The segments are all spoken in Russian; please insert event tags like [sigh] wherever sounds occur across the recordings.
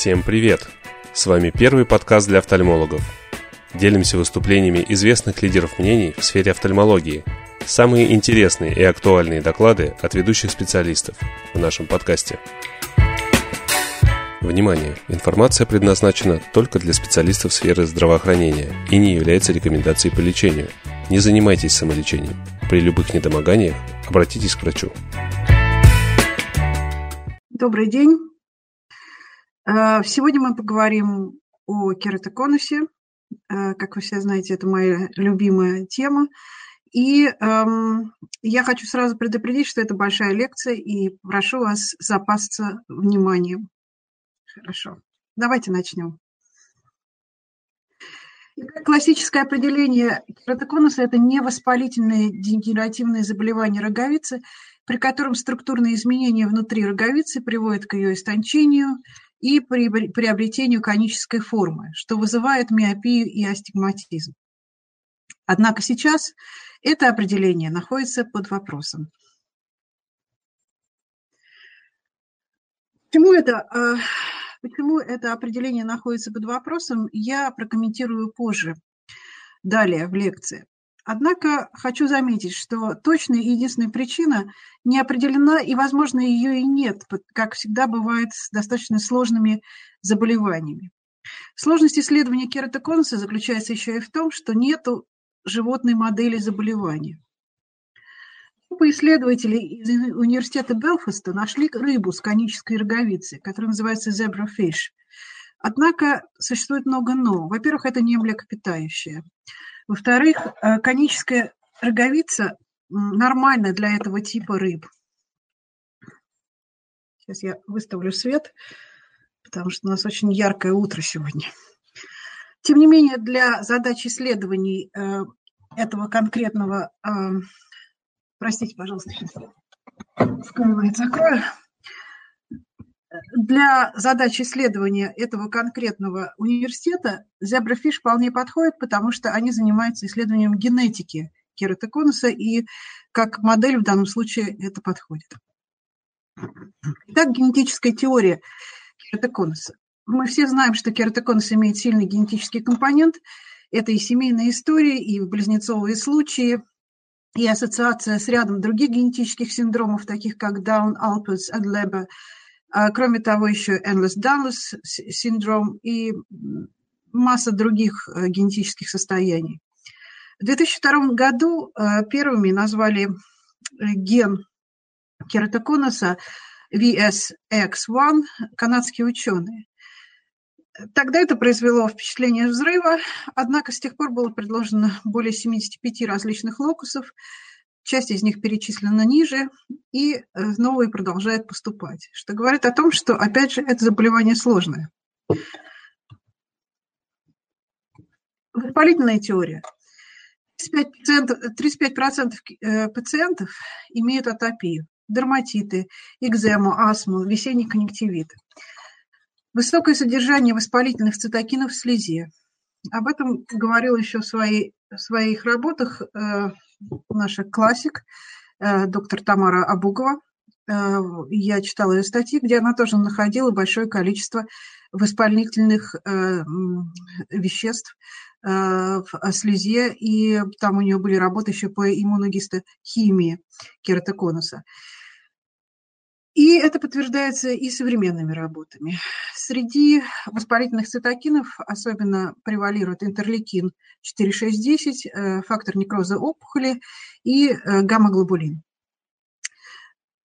Всем привет! С вами первый подкаст для офтальмологов. Делимся выступлениями известных лидеров мнений в сфере офтальмологии. Самые интересные и актуальные доклады от ведущих специалистов в нашем подкасте. Внимание! Информация предназначена только для специалистов сферы здравоохранения и не является рекомендацией по лечению. Не занимайтесь самолечением. При любых недомоганиях обратитесь к врачу. Добрый день. Э, сегодня мы поговорим о кератоконусе. Э, как вы все знаете, это моя любимая тема. И эм, я хочу сразу предупредить, что это большая лекция, и прошу вас запасться вниманием. Хорошо. Давайте начнем. Классическое определение кератоконуса – это невоспалительное дегенеративное заболевание роговицы, при котором структурные изменения внутри роговицы приводят к ее истончению и приобретению конической формы, что вызывает миопию и астигматизм. Однако сейчас это определение находится под вопросом. Почему это, а, почему это определение находится под вопросом, я прокомментирую позже, далее в лекции. Однако хочу заметить, что точная и единственная причина не определена, и, возможно, ее и нет, как всегда бывает с достаточно сложными заболеваниями. Сложность исследования кератоконуса заключается еще и в том, что нет животной модели заболевания. Группа исследователей из университета Белфаста нашли рыбу с конической роговицей, которая называется zebrafish. Однако существует много «но». Во-первых, это не млекопитающее. Во-вторых, э, коническая роговица нормальна для этого типа рыб. Сейчас я выставлю свет, потому что у нас очень яркое утро сегодня. Тем не менее, для задач исследований э, этого конкретного... Э, простите, пожалуйста, сейчас я закрою для задач исследования этого конкретного университета зеброфиш вполне подходит, потому что они занимаются исследованием генетики кератоконуса, и как модель в данном случае это подходит. Итак, генетическая теория кератоконуса. Мы все знаем, что кератоконус имеет сильный генетический компонент. Это и семейная история, и близнецовые случаи, и ассоциация с рядом других генетических синдромов, таких как Даун, Alpers, Adleber – а, кроме того, еще Endless-Dallas синдром и масса других э, генетических состояний. В 2002 году э, первыми назвали э, ген кератоконуса VSX1 канадские ученые. Тогда это произвело впечатление взрыва, однако с тех пор было предложено более 75 различных локусов, часть из них перечислена ниже, и э, новые продолжают поступать, что говорит о том, что, опять же, это заболевание сложное. Воспалительная теория. 35%, 35% э, пациентов имеют атопию, дерматиты, экзему, астму, весенний конъюнктивит. Высокое содержание воспалительных цитокинов в слезе. Об этом говорил еще в, своей, в своих работах э, наша классик, э, доктор Тамара Абугова. Э, я читала ее статьи, где она тоже находила большое количество воспалительных э, веществ в слезе, и там у нее были работы еще по иммуногистохимии кератоконуса. И это подтверждается и современными работами. Среди воспалительных цитокинов особенно превалирует интерлейкин 4,6,10, э, фактор некроза опухоли и э, гамма-глобулин.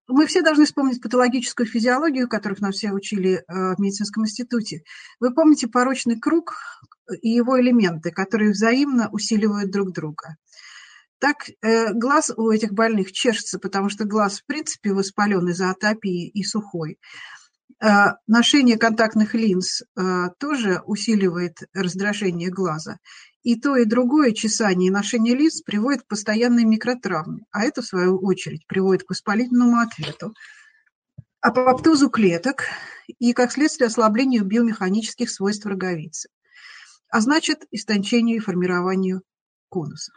Мы все должны вспомнить патологическую физиологию, которых нас все учили э, в медицинском институте. Вы помните порочный круг и его элементы, которые взаимно усиливают друг друга. Так э, глаз у этих больных чешется, потому что глаз, в принципе, воспален из-за атопии и сухой. Э, ношение контактных линз э, тоже усиливает раздражение глаза. И то, и другое чесание и ношение линз приводит к постоянной микротравме, а это, в свою очередь, приводит к воспалительному ответу, апоптозу клеток и, как следствие, ослаблению биомеханических свойств роговицы, а значит, истончению и формированию конуса.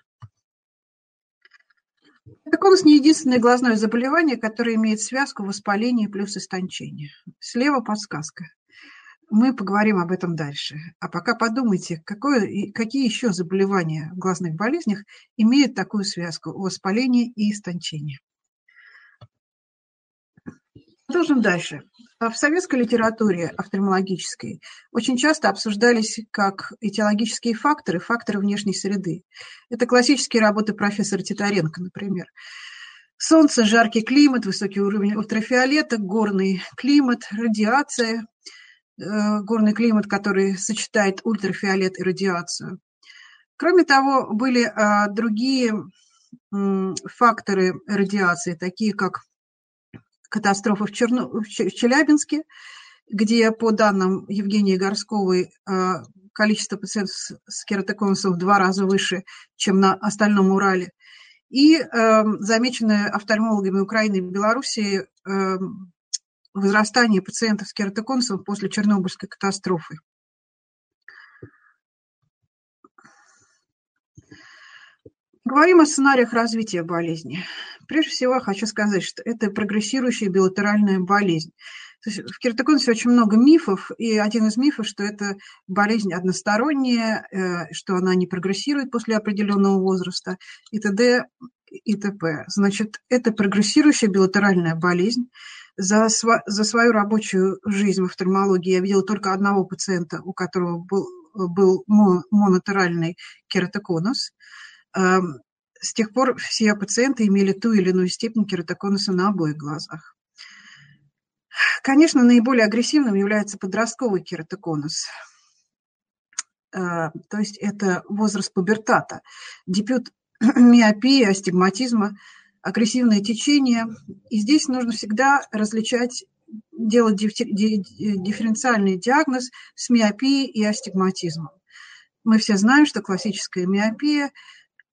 Конус не единственное глазное заболевание, которое имеет связку воспаления плюс истончение. Слева подсказка. мы поговорим об этом дальше. А пока подумайте, какое, какие еще заболевания в глазных болезнях имеют такую связку – воспаление и истончение. Продолжим дальше. В советской литературе офтальмологической очень часто обсуждались как этиологические факторы, факторы внешней среды. Это классические работы профессора Титаренко, например. Солнце, жаркий климат, высокий уровень ультрафиолета, горный климат, радиация, э, горный климат, который сочетает ультрафиолет и радиацию. Кроме того, были а, другие факторы радиации, такие как катастрофы в, Черно... в Челябинске, где, по данным Евгении Горсковой, э, количество пациентов с кератоконусом в два раза выше, чем на остальном Урале. И э, замеченное офтальмологами Украины и Белоруссии э, возрастание пациентов с кератоконусом после Чернобыльской катастрофы. Говорим о сценариях развития болезни. Прежде всего, хочу сказать, что это прогрессирующая билатеральная болезнь. То есть в кератоконусе очень много мифов, и один из мифов, что это болезнь односторонняя, э, что она не прогрессирует после определенного возраста и т.д. и т.п. Значит, это прогрессирующая билатеральная болезнь. За, сва- за свою рабочую жизнь в офтальмологии я видела только одного пациента, у которого был, был монотеральный кератоконус. С тех пор все пациенты имели ту или иную степень кератоконуса на обоих глазах. Конечно, наиболее агрессивным является подростковый кератоконус. Э, то есть это возраст пубертата, дебют [clears throat] миопии, астигматизма, агрессивное течение. И здесь нужно всегда различать, делать дифференциальный диагноз с миопией и астигматизмом. Мы все знаем, что классическая миопия –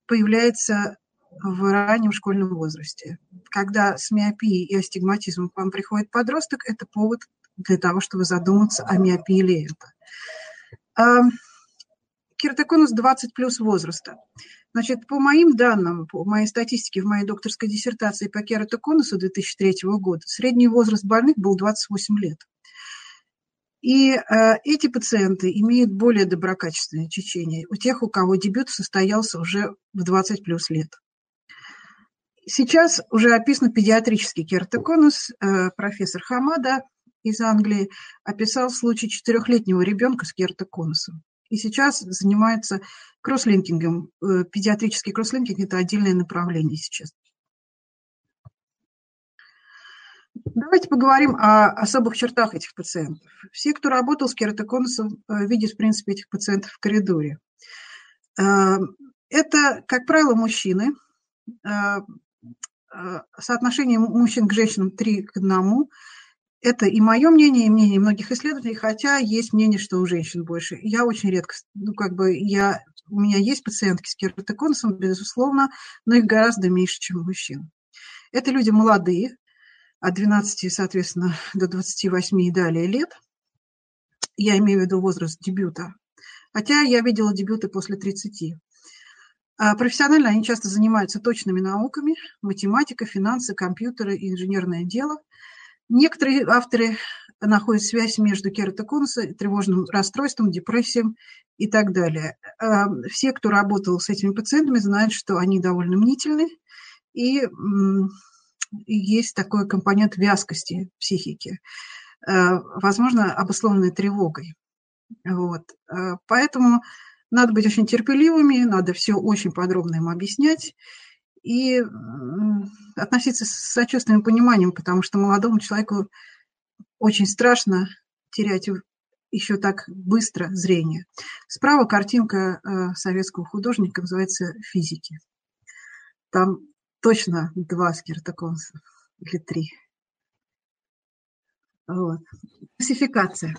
появляется в раннем школьном возрасте. Когда с миопией и астигматизмом к вам приходит подросток, это повод для того, чтобы задуматься о миопии ли это. А, кератоконус 20 плюс возраста. Значит, по моим данным, по моей статистике в моей докторской диссертации по кератоконусу 2003 года, средний возраст больных был 28 лет. И э, эти пациенты имеют более доброкачественное течение у тех, у кого дебют состоялся уже в 20 плюс лет. Сейчас уже описан педиатрический кератоконус. Э, профессор Хамада из Англии описал случай четырехлетнего ребенка с кератоконусом. И сейчас занимается кросслинкингом. Э, педиатрический кросслинкинг – это отдельное направление сейчас. Давайте поговорим о особых чертах этих пациентов. Все, кто работал с кератоконусом, э, видят, в принципе, этих пациентов в коридоре. Э, это, как правило, мужчины. Э, соотношение мужчин к женщинам 3 к 1. Это и мое мнение, и мнение многих исследователей, хотя есть мнение, что у женщин больше. Я очень редко, ну, как бы, я, у меня есть пациентки с кератоконусом, безусловно, но их гораздо меньше, чем у мужчин. Это люди молодые, от 12, соответственно, до 28 и далее лет. Я имею в виду возраст дебюта. Хотя я видела дебюты после 30. А профессионально они часто занимаются точными науками, математика, финансы, компьютеры инженерное дело. Некоторые авторы находят связь между кератоконусом, тревожным расстройством, депрессией и так далее. А все, кто работал с этими пациентами, знают, что они довольно мнительны и есть такой компонент вязкости психики, э, возможно, обусловленный тревогой. Вот. Э, поэтому надо быть очень терпеливыми, надо все очень подробно им объяснять и относиться с сочувственным пониманием, потому что молодому человеку очень страшно терять еще так быстро зрение. Справа картинка э, советского художника называется «Физики». Там точно два скиртоконса или три. Вот. Классификация.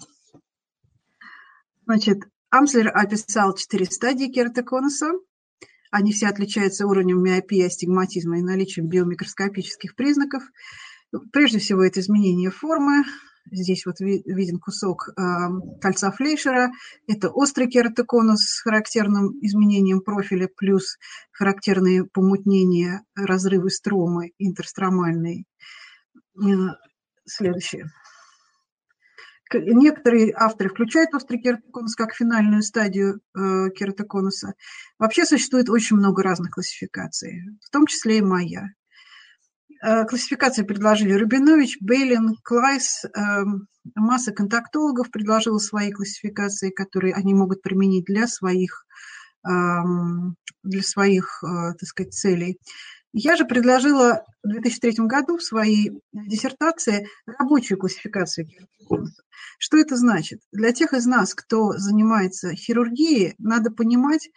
Значит, Амслер описал четыре стадии кератоконуса. Они все отличаются уровнем миопии, астигматизма и наличием биомикроскопических признаков. Прежде всего, это изменение формы, Здесь вот виден кусок кольца Флейшера. Это острый кератоконус с характерным изменением профиля плюс характерные помутнения, разрывы стромы интерстромальные. Следующее. Некоторые авторы включают острый кератоконус как финальную стадию э, кератоконуса. Вообще существует очень много разных классификаций, в том числе и моя. Э, классификации предложили Рубинович, Бейлин, Клайс. Э, масса контактологов предложила свои классификации, которые они могут применить для своих, э, для своих так сказать, целей. Я же предложила в 2003 году в своей диссертации рабочую классификацию кератоконуса. Что это значит? Для тех из нас, кто занимается хирургией, надо понимать,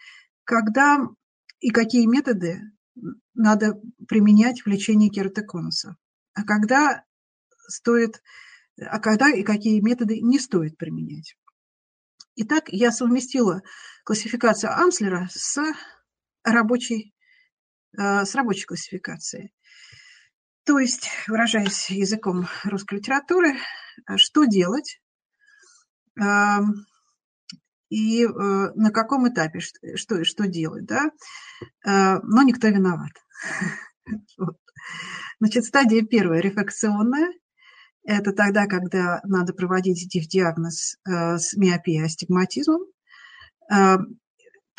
когда и какие методы надо применять в лечении кератоконуса, а когда стоит, а когда и какие методы не стоит применять. Итак, я совместила классификацию Амслера с рабочей Э, с рабочей классификацией. То есть, выражаясь языком русской литературы, э, что делать эм, и э, на каком этапе что, что делать, да, но никто виноват. [laughs] Значит, стадия первая – рефракционная. Это тогда, когда надо проводить диагноз с миопией, астигматизмом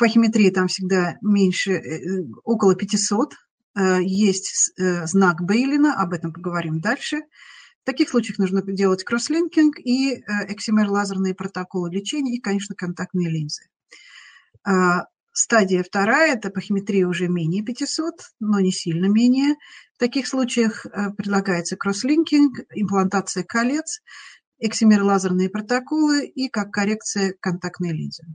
пахиметрии там всегда меньше, э, около 500. Э, есть э, знак Бейлина, об этом поговорим дальше. В таких случаях нужно делать кросслинкинг и эксимер-лазерные протоколы лечения и, конечно, контактные линзы. Стадия вторая – это пахиметрия уже менее 500, но не сильно менее. В таких случаях предлагается кросслинкинг, имплантация колец, эксимер-лазерные протоколы и как коррекция контактной линзы.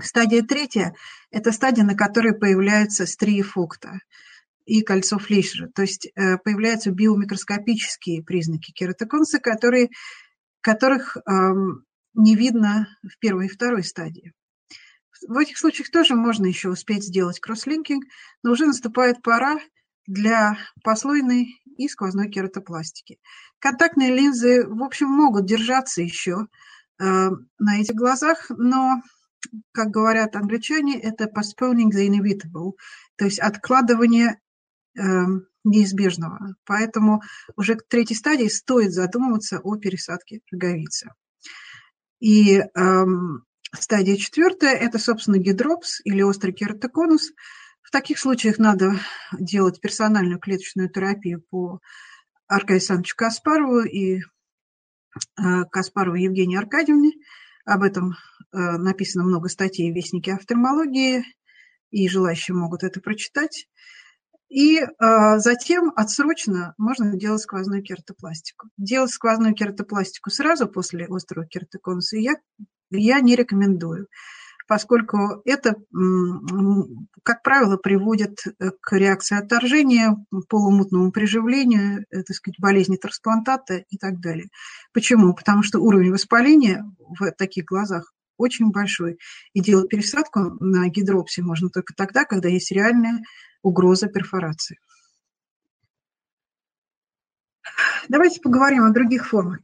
Стадия третья – это стадия, на которой появляются стрии Фукта и кольцо Флейшера, то есть э, появляются биомикроскопические признаки кератоконуса, которые, которых не видно в первой и второй стадии. В этих случаях тоже можно еще успеть сделать кросслинкинг, но уже наступает пора для послойной и сквозной кератопластики. Контактные линзы, в общем, могут держаться еще э, на этих глазах, но как говорят англичане, это postponing the inevitable, то есть откладывание неизбежного. Поэтому уже к третьей стадии стоит задумываться о пересадке роговицы. И э, стадия четвертая – это, собственно, гидропс или острый кератоконус. В таких случаях надо делать персональную клеточную терапию по Аркадию Александровичу Каспарову и э, Каспарову Евгении Аркадьевне – об этом э, написано много статей в Вестнике офтальмологии, и желающие могут это прочитать. И э, затем отсрочно можно делать сквозную кератопластику. Делать сквозную кератопластику сразу после острого кератоконуса я, я не рекомендую поскольку это, как правило, приводит э, к реакции отторжения, полумутному приживлению, э, так сказать, болезни трансплантата и так далее. Почему? Потому что уровень воспаления в таких глазах очень большой. И делать пересадку на гидропсе можно только тогда, когда есть реальная угроза перфорации. Давайте поговорим о других формах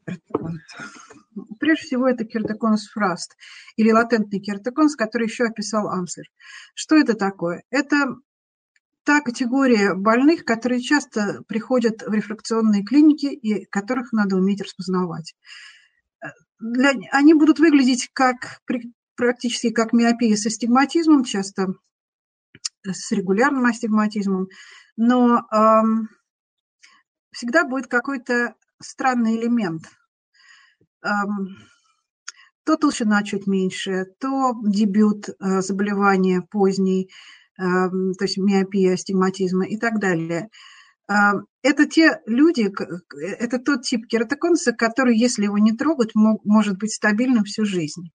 Прежде всего, это кератоконус фраст или латентный кератоконус, который еще описал Амслер. Что это такое? Это та категория больных, которые часто приходят в рефракционные клиники и которых надо уметь распознавать. Для, они будут выглядеть как, практически как миопия с астигматизмом, часто с регулярным астигматизмом, но эм, всегда будет какой-то странный элемент – то толщина чуть меньше, то дебют э, заболевания поздний, то есть миопия, астигматизма и так далее. Это те люди, это тот тип кератоконуса, который, если его не трогать, может быть стабильным всю жизнь.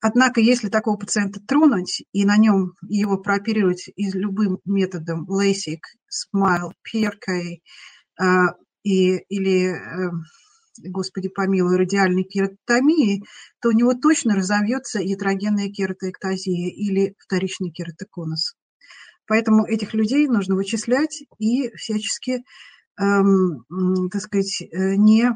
Однако, если такого пациента тронуть и на нем его прооперировать из любым методом LASIK, SMILE, PRK э, и, или э, господи помилуй, радиальной кератотомии, то у него точно разовьется ятрогенная кератоэктазия или вторичный кератоконус. Поэтому этих людей нужно вычислять и всячески, эм, так сказать, э, не,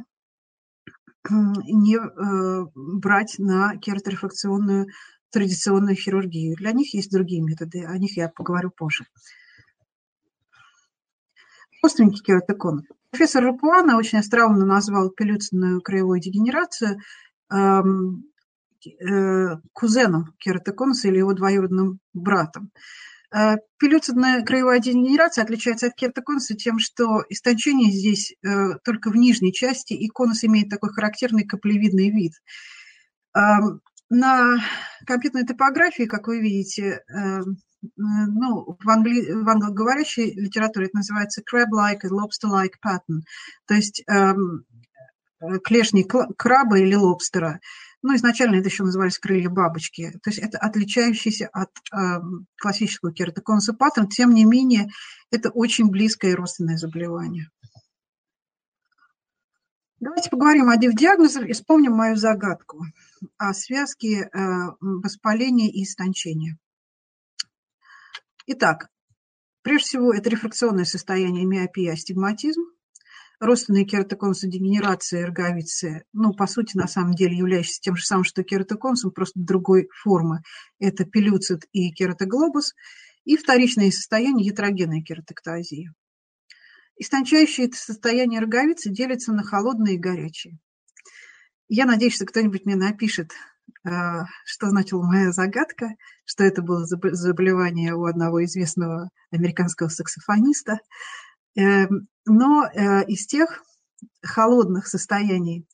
не э, брать на кераторефракционную традиционную хирургию. Для них есть другие методы, о них я поговорю позже. Остренький кератокон. Профессор Рапуана очень остроумно назвал пилюцинную краевую дегенерацию эм, э, кузеном кератоконуса или его двоюродным братом. Э, пилюцидная краевая дегенерация отличается от кератоконуса тем, что истончение здесь э, только в нижней части, и конус имеет такой характерный каплевидный вид. На компьютерной топографии, как вы видите, эм, ну, в, англи... в англоговорящей литературе это называется crab-like и lobster-like pattern, то есть эм, клешни краба или лобстера. Ну, изначально это еще назывались крылья бабочки. То есть это отличающийся от э, классического кератоконуса паттерн. Тем не менее, это очень близкое родственное заболевание. Давайте поговорим о диагнозах и вспомним мою загадку о связке э, воспаления и истончения. Итак, прежде всего, это рефракционное состояние миопия, астигматизм родственные кератоконусы дегенерации роговицы, ну, по сути, на самом деле, являющиеся тем же самым, что кератоконусом, просто другой формы. Это пелюцит и кератоглобус. И вторичное состояние ятрогенной кератоктазии. Истончающие состояние роговицы делятся на холодные и горячие. Я надеюсь, что кто-нибудь мне напишет, э, что значила моя загадка, что это было заболевание у одного известного американского саксофониста. Эм, но э, из тех холодных состояний,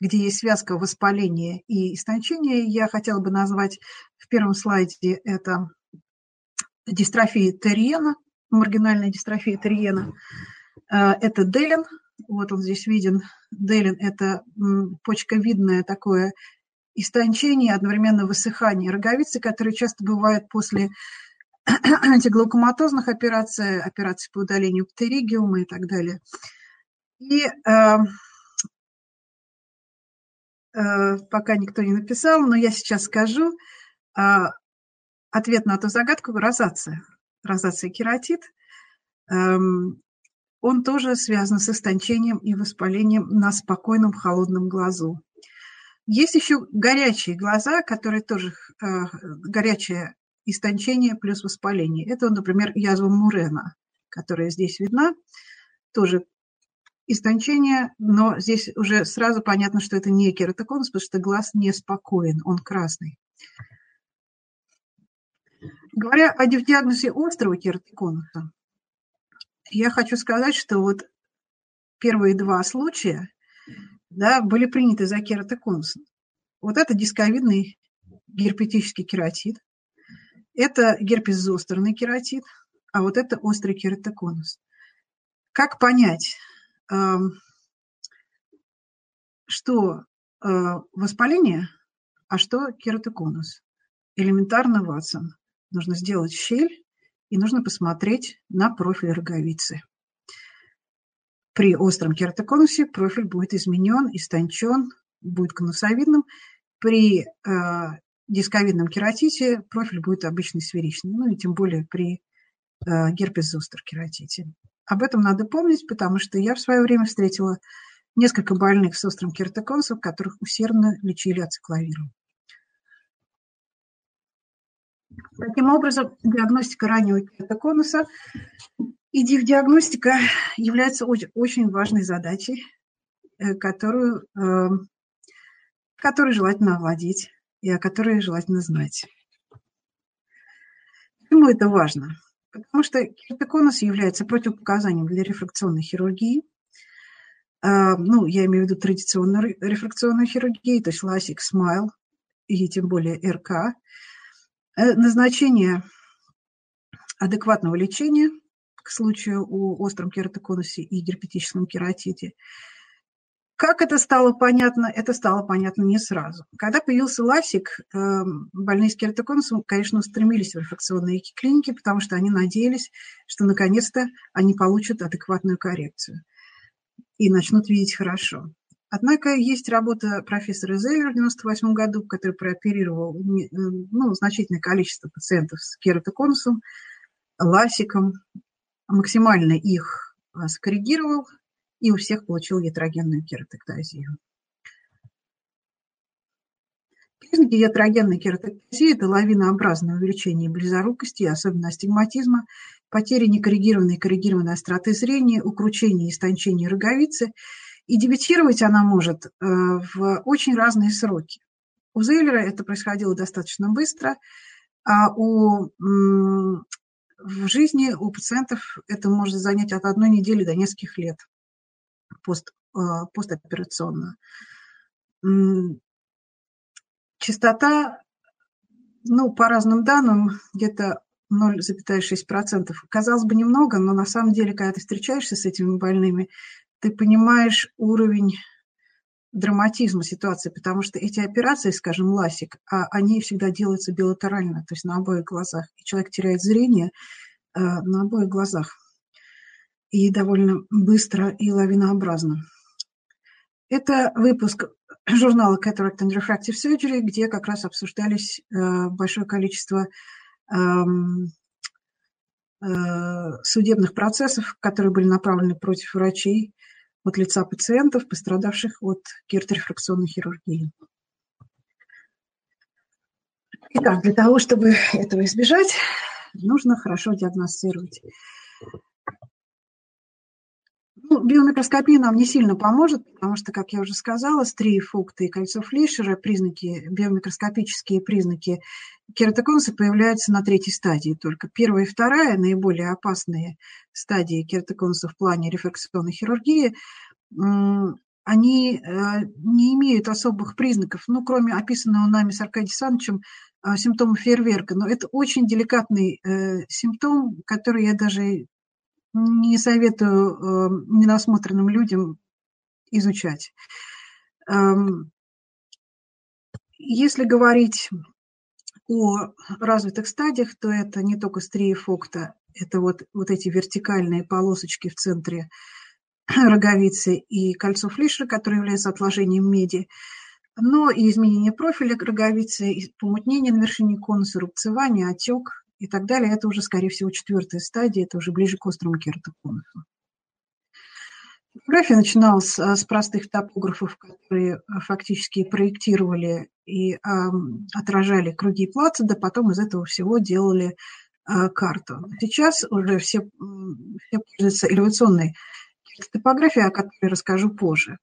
где есть связка воспаления и истончения, я хотела бы назвать в первом слайде это дистрофия Терьена, маргинальная дистрофия Терьена. Э, это Делин, вот он здесь виден. Делин – это почковидное такое истончение, одновременно высыхание роговицы, которые часто бывают после [clears throat] антиглаукоматозных операций, операций по удалению птеригиума и так далее. И э, э, пока никто не написал, но я сейчас скажу э, ответ на эту загадку – розация. Розация кератит. Э, он тоже связан с истончением и воспалением на спокойном холодном глазу. Есть еще горячие глаза, которые тоже э, горячая истончение плюс воспаление. Это, например, язва Мурена, которая здесь видна. Тоже истончение, но здесь уже сразу понятно, что это не кератоконус, потому что глаз неспокоен, он красный. Говоря о диагнозе острого кератоконуса, я хочу сказать, что вот первые два случая да, были приняты за кератоконус. Вот это дисковидный герпетический кератит, это герпес зостерный кератит, а вот это острый кератоконус. Как понять, эм, что э, воспаление, а что кератоконус? Элементарно, Ватсон. Нужно сделать щель и нужно посмотреть на профиль роговицы. При остром кератоконусе профиль будет изменен, истончен, будет конусовидным. При э, дисковидном кератите профиль будет обычный сферичный, ну и тем более при э, герпес-зостер кератите. Об этом надо помнить, потому что я в свое время встретила несколько больных с острым кератоконусом, которых усердно лечили ацикловиром. Таким образом, диагностика раннего кератоконуса и диагностика является очень, очень важной задачей, э, которую, э, которую желательно овладеть и о которой желательно знать. Почему это важно? Потому что кератоконус является противопоказанием для рефракционной хирургии. А, ну, я имею в виду традиционную рефракционную хирургию, то есть ласик, смайл и тем более РК. Э, назначение адекватного лечения к случаю у остром кератоконусе и герпетическом кератите – как это стало понятно? Это стало понятно не сразу. Когда появился ласик, эм, больные с кератоконусом, конечно, устремились в рефракционные клиники, потому что они надеялись, что наконец-то они получат адекватную коррекцию и начнут видеть хорошо. Однако есть работа профессора Зейвер в 1998 году, который прооперировал э, ну, значительное количество пациентов с кератоконусом, ласиком, максимально их э, скоррегировал, и у всех получил ятрогенную кератоктазию. Признаки ятрогенной кератоктазии – это лавинообразное увеличение близорукости, особенно астигматизма, потеря некоррегированной и коррегированной остроты зрения, укручение и истончение роговицы. И дебютировать она может э, в очень разные сроки. У Зейлера это происходило достаточно быстро, а у, в жизни у пациентов это может занять от одной недели до нескольких лет пост, э, постоперационно. Частота, ну, по разным данным, где-то 0,6%. Казалось бы, немного, но на самом деле, когда ты встречаешься с этими больными, ты понимаешь уровень драматизма ситуации, потому что эти операции, скажем, ласик, а они всегда делаются билатерально, то есть на обоих глазах. И человек теряет зрение э, на обоих глазах. И довольно быстро и лавинообразно. Это выпуск журнала Cataract and Refractive Surgery, где как раз обсуждались э, большое количество эм, э, судебных процессов, которые были направлены против врачей от лица пациентов, пострадавших от кераторефракционной хирургии. Итак, для того, чтобы этого избежать, нужно хорошо диагностировать ну, биомикроскопия нам не сильно поможет, потому что, как я уже сказала, стрии и кольцо Флишера, признаки, биомикроскопические признаки кератоконуса появляются на третьей стадии только. Первая и вторая, наиболее опасные стадии кератоконуса в плане рефракционной хирургии, они э, не имеют особых признаков, ну, кроме описанного нами с Аркадием Александровичем э, симптома фейерверка. Но это очень деликатный э, симптом, который я даже не советую э, ненасмотренным людям изучать. Эм, если говорить о развитых стадиях, то это не только стрия фокта, это вот, вот эти вертикальные полосочки в центре [clears throat] роговицы и кольцо Флишера, которое является отложением меди, но и изменение профиля роговицы, помутнение на вершине конуса, рубцевание, отек – и так далее, это уже, скорее всего, четвертая стадия, это уже ближе к острому кератоконусу. Фотография начиналась с, с простых топографов, которые фактически проектировали и э, отражали круги плацада, потом из этого всего делали э, карту. Сейчас уже все, все пользуются элевационной топографией, о которой расскажу позже.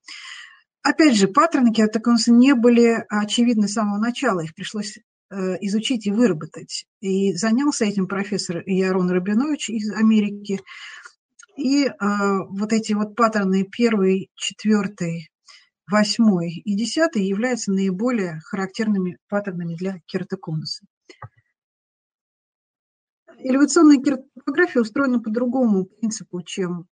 Опять же, паттерны кератоконуса не были очевидны с самого начала, их пришлось Э, изучить и выработать. И занялся этим профессор Ярон Рабинович из Америки. И э, вот эти вот паттерны первый, четвертый, восьмой и десятый являются наиболее характерными паттернами для кератоконуса. Элевационная кератография устроена по другому принципу, чем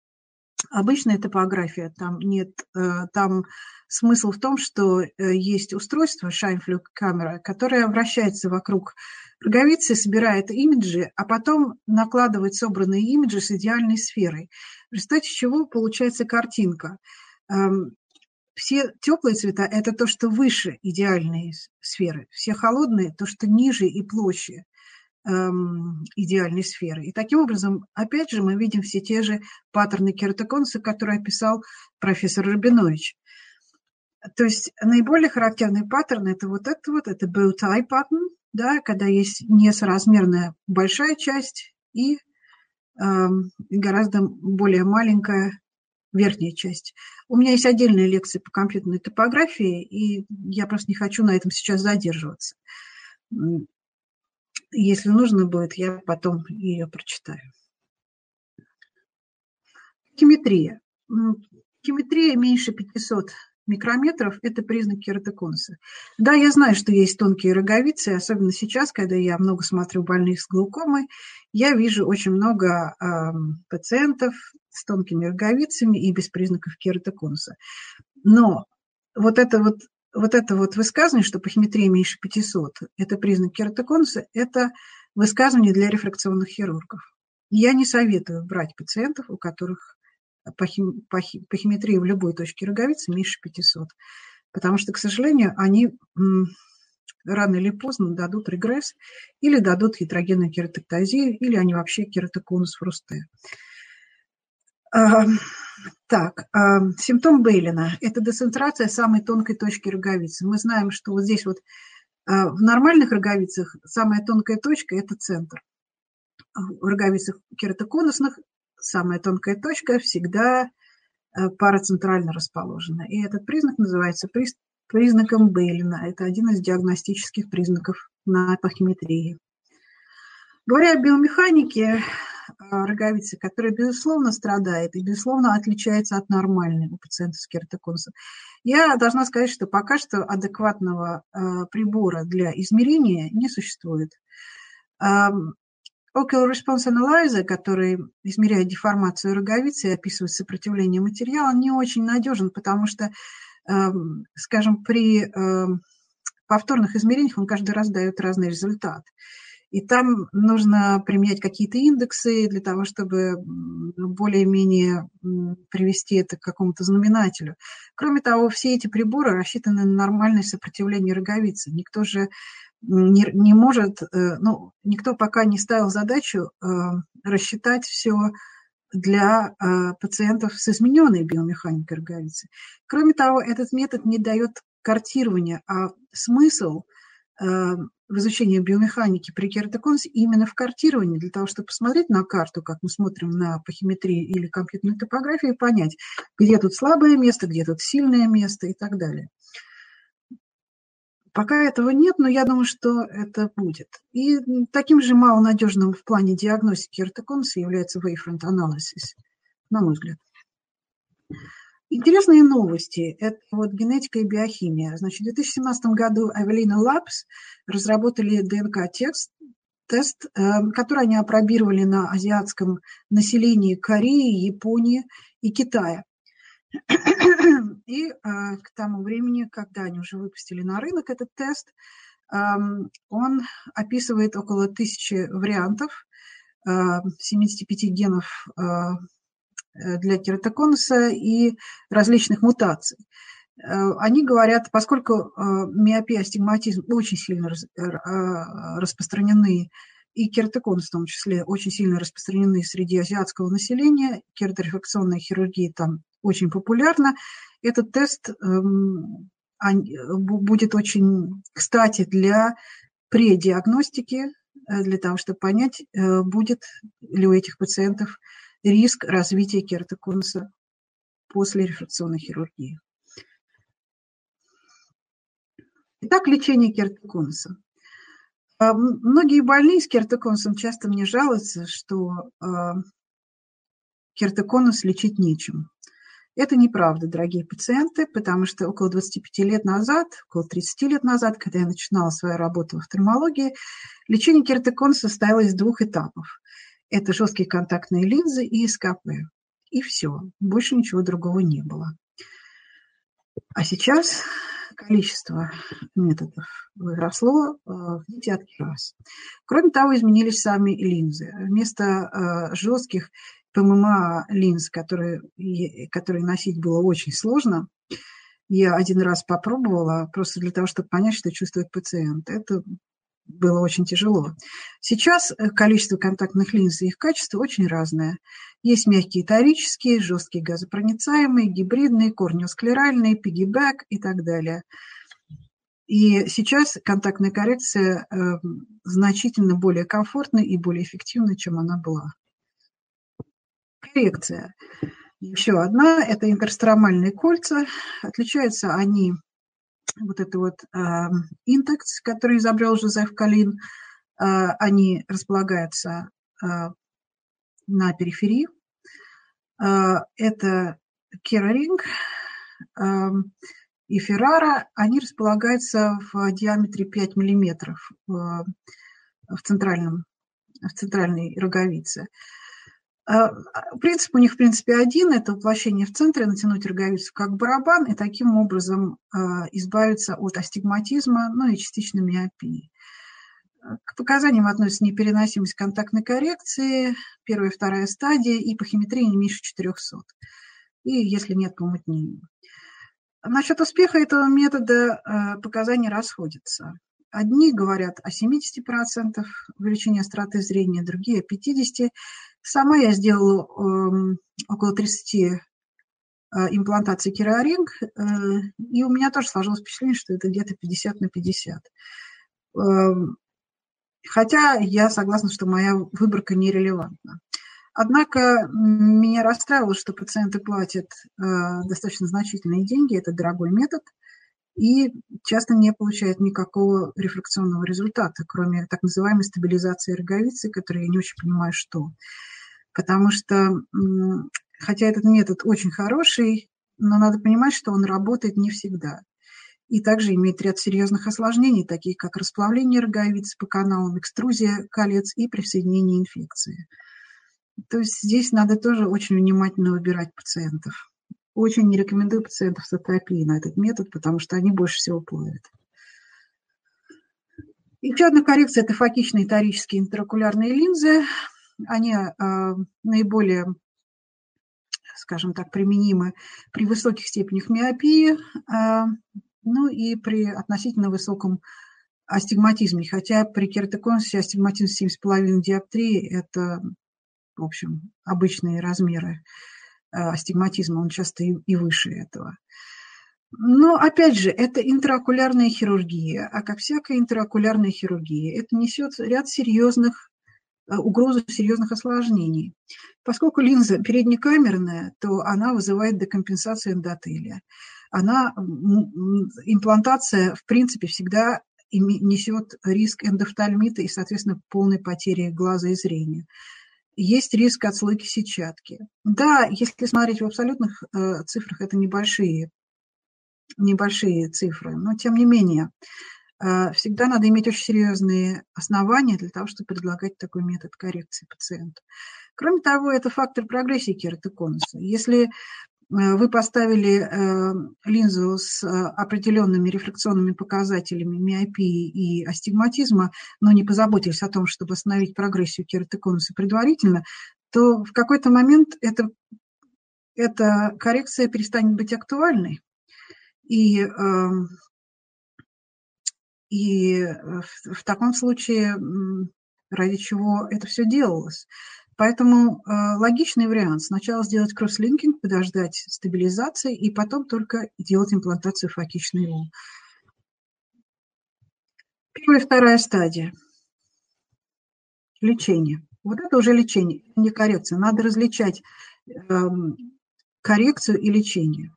обычная топография. Там нет, э, там Смысл в том, что э, есть устройство Scheinflug камера, которое вращается вокруг роговицы, собирает имиджи, а потом накладывает собранные имиджи с идеальной сферой. В результате чего получается картинка. Эм, все теплые цвета – это то, что выше идеальной сферы. Все холодные – то, что ниже и эм, идеальной сферы. И таким образом, опять же, мы видим все те же паттерны кератоконуса, которые описал профессор Рабинович. То есть наиболее характерный паттерн – это вот это вот, это bow tie pattern, да, когда есть несоразмерная большая часть и э, гораздо более маленькая верхняя часть. У меня есть отдельная лекция по компьютерной топографии, и я просто не хочу на этом сейчас задерживаться. Если нужно будет, я потом ее прочитаю. Химитрия. Химитрия меньше 500 микрометров – это признак кератоконуса. Да, я знаю, что есть тонкие роговицы, особенно сейчас, когда я много смотрю больных с глаукомой, я вижу очень много э, пациентов с тонкими роговицами и без признаков кератоконуса. Но вот это вот, вот это вот высказывание, что пахиметрия меньше 500 – это признак кератоконуса, это высказывание для рефракционных хирургов. Я не советую брать пациентов, у которых по, хим, по, по химитрии в любой точке роговицы меньше 500. Потому что, к сожалению, они рано или поздно дадут регресс или дадут ятрогенную кератоктазию, или они вообще кератоконус фрусте. А, так, а, симптом Бейлина – это децентрация самой тонкой точки роговицы. Мы знаем, что вот здесь вот В нормальных роговицах самая тонкая точка – это центр. В роговицах кератоконусных самая тонкая точка всегда парацентрально расположена. И этот признак называется признаком Бейлина. Это один из диагностических признаков на пахиметрии. Говоря о биомеханике а, роговицы, которая, безусловно, страдает и, безусловно, отличается от нормальной у пациента с кератоконусом, я должна сказать, что пока что адекватного а, прибора для измерения не существует. Ocular Response Analyzer, который измеряет деформацию роговицы и описывает сопротивление материала, не очень надежен, потому что Эм, скажем, при эм, повторных измерениях он каждый раз дает разный результат. И там нужно применять какие-то индексы для того, чтобы более-менее привести это к какому-то знаменателю. Кроме того, все эти приборы рассчитаны на нормальное сопротивление роговицы. Никто же не, не может, э, ну, никто пока не ставил задачу э, рассчитать все для э, пациентов с измененной биомеханикой роговицы. Кроме того, этот метод не дает картирования, а смысл в изучении биомеханики при кератоконусе именно в картировании, для того, чтобы посмотреть на карту, как мы смотрим на пахиметрии или компьютерной топографии, и понять, где тут слабое место, где тут сильное место и так далее. Пока этого нет, но я думаю, что это будет. И таким же малонадежным в плане диагностики ортоконуса является wavefront analysis, на мой взгляд. Интересные новости – это вот генетика и биохимия. Значит, в 2017 году Avelina Labs разработали ДНК-тест, тест, э, который они опробировали на азиатском населении Кореи, Японии и Китая. [clears throat] И а, к тому времени, когда они уже выпустили на рынок этот тест, он описывает около тысячи вариантов 75 а, генов для кератоконуса и различных мутаций. Они говорят, поскольку миопия, астигматизм очень сильно распространены, и кератоконус в том числе очень сильно распространены среди азиатского населения, кераторефракционная хирургия там очень популярна. Этот тест эм, будет очень кстати для предиагностики, э, для того, чтобы понять, э, будет ли у этих пациентов риск развития кератоконуса после рефракционной хирургии. Итак, лечение кератоконуса. А, многие больные с кератоконусом часто мне жалуются, что а, кератоконус лечить нечем. Это неправда, дорогие пациенты, потому что около 25 лет назад, около 30 лет назад, когда я начинала свою работу в офтальмологии, лечение кератоконуса состояло из двух этапов. Это жесткие контактные линзы и СКП. И все. Больше ничего другого не было. А сейчас количество методов выросло э, в десятки раз. Кроме того, изменились сами линзы. Вместо э, жестких ПММА линз, которые, которые носить было очень сложно. Я один раз попробовала просто для того, чтобы понять, что чувствует пациент. Это было очень тяжело. Сейчас э, количество контактных линз и их качество очень разное. Есть мягкие торические, жесткие газопроницаемые, гибридные, корнеосклеральные, пигибэк и так далее. И сейчас контактная коррекция э, значительно более комфортна и более эффективна, чем она была коррекция. Еще одна – это интерстромальные кольца. Отличаются они, вот это вот э, который изобрел Жозеф Калин, э, они располагаются э, на периферии. Э, это кераринг э, и феррара, они располагаются в диаметре 5 миллиметров в, в, центральном, в центральной роговице. А, принцип у них, в принципе, один – это воплощение в центре, натянуть роговицу как барабан и таким образом а, избавиться от астигматизма, ну и частично миопии. К показаниям относятся непереносимость контактной коррекции, первая и вторая стадия и пахиметрия не меньше 400. И если нет помутнения. Насчет успеха этого метода а, показания расходятся. Одни говорят о 70% увеличения остроты зрения, другие о 50%. Сама я сделала э, около 30 э, имплантаций кераринг, э, и у меня тоже сложилось впечатление, что это где-то 50 на 50. Эм, хотя я согласна, что моя выборка нерелевантна. Однако меня расстраивало, что пациенты платят э, достаточно значительные деньги, это дорогой метод, и часто не получают никакого рефлекционного результата, кроме так называемой стабилизации роговицы, которую я не очень понимаю, что. Потому что, хотя этот метод очень хороший, но надо понимать, что он работает не всегда. И также имеет ряд серьезных осложнений, таких как расплавление роговицы по каналам, экструзия колец и присоединение инфекции. То есть здесь надо тоже очень внимательно выбирать пациентов. Очень не рекомендую пациентов с атопией на этот метод, потому что они больше всего плавят. Еще одна коррекция – это фокичные торические интраокулярные линзы. Они э, наиболее, скажем так, применимы при высоких степенях миопии, э, ну и при относительно высоком астигматизме. Хотя при кератоконусе астигматизм 7,5 диоптрии – это в общем, обычные размеры астигматизма, он часто и, и выше этого. Но, опять же, это интраокулярная хирургия, а как всякая интраокулярная хирургия, это несет ряд серьезных э, угрозу серьезных осложнений. Поскольку линза переднекамерная, то она вызывает декомпенсацию эндотелия. Она, имплантация, в принципе, всегда несет риск эндофтальмита и, соответственно, полной потери глаза и зрения есть риск отслойки сетчатки. Да, если смотреть в абсолютных э, цифрах, это небольшие, небольшие цифры, но тем не менее, э, всегда надо иметь очень серьезные основания для того, чтобы предлагать такой метод коррекции пациенту. Кроме того, это фактор прогрессии кератоконуса. Если вы поставили э, линзу с э, определенными рефлекционными показателями миопии и астигматизма, но не позаботились о том, чтобы остановить прогрессию кератоконуса предварительно, то в какой-то момент это, эта коррекция перестанет быть актуальной. И, эм, и в таком случае ради чего это все делалось. Поэтому э, логичный вариант сначала сделать кросслинкинг, подождать стабилизации и потом только делать имплантацию фокичной ул. Первая и вторая стадия. Лечение. Вот это уже лечение, не коррекция. Надо различать э, коррекцию и лечение.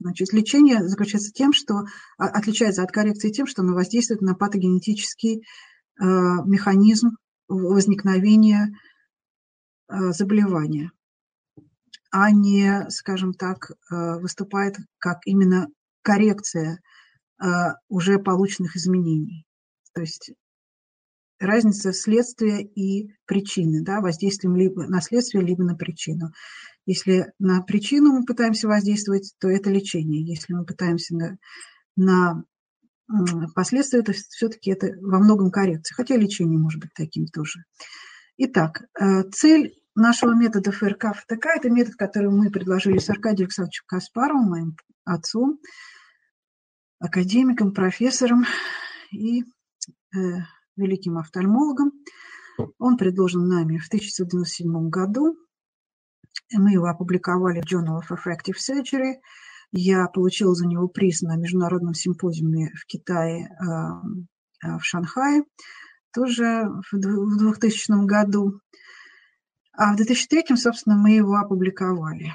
Значит, лечение заключается тем, что а, отличается от коррекции тем, что оно воздействует на патогенетический э, механизм возникновения Э, заболевания, а не, скажем так, э, выступает как именно коррекция э, уже полученных изменений. То есть разница следствия и причины, да, воздействием либо на следствие, либо на причину. Если на причину мы пытаемся воздействовать, то это лечение. Если мы пытаемся на, на последствия, то все-таки это во многом коррекция, хотя лечение может быть таким тоже. Итак, цель нашего метода ФРК ФТК. Это метод, который мы предложили с Аркадием Александровичем Каспаровым, моим отцом, академиком, профессором и э, великим офтальмологом. Он предложен нами в 1997 году. Мы его опубликовали в Journal of Refractive Surgery. Я получила за него приз на международном симпозиуме в Китае, э, э, в Шанхае, тоже в 2000 году. А в 2003, собственно, мы его опубликовали.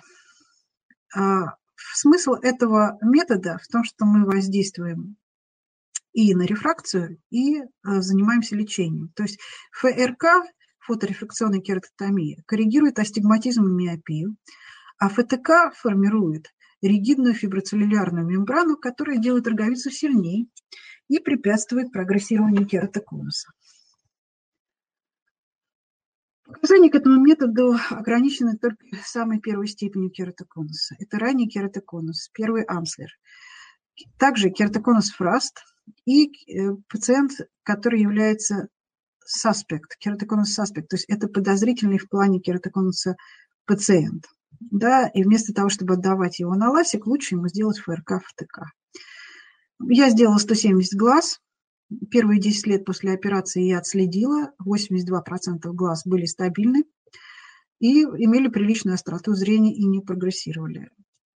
А смысл этого метода в том, что мы воздействуем и на рефракцию, и а, занимаемся лечением. То есть ФРК, фоторефракционная кератотомия, коррегирует астигматизм и миопию, а ФТК формирует ригидную фиброцеллюлярную мембрану, которая делает роговицу сильнее и препятствует прогрессированию кератоконуса. Показания к этому методу ограничены только самой первой степенью кератоконуса. Это ранний кератоконус, первый амслер. Также кератоконус фраст и э, пациент, который является суспект, кератоконус суспект, то есть это подозрительный в плане кератоконуса пациент. Да, и вместо того, чтобы отдавать его на ласик, лучше ему сделать ФРК ФТК. Я сделала 170 глаз, Первые 10 лет после операции я отследила, 82% глаз были стабильны и имели приличную остроту зрения и не прогрессировали.